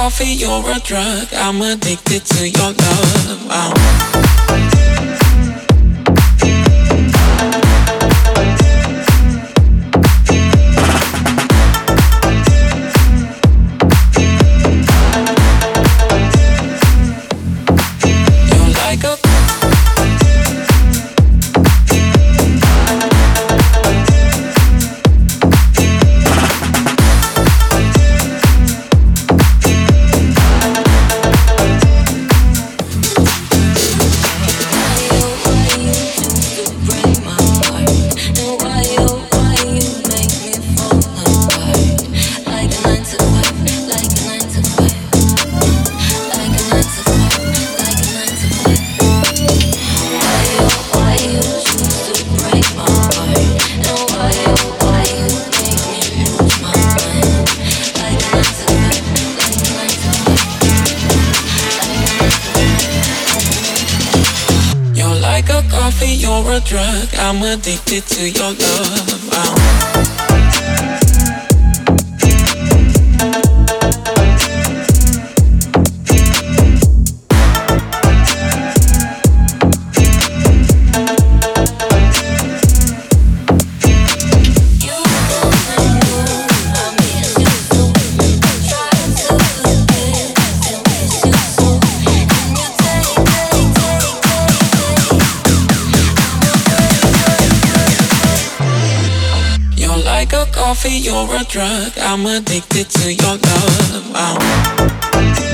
coffee, you're a drug. I'm addicted to your love. Wow. You're a drug. I'm addicted to your love. Wow. Like a coffee, you're a drug. I'm addicted to your love. Wow.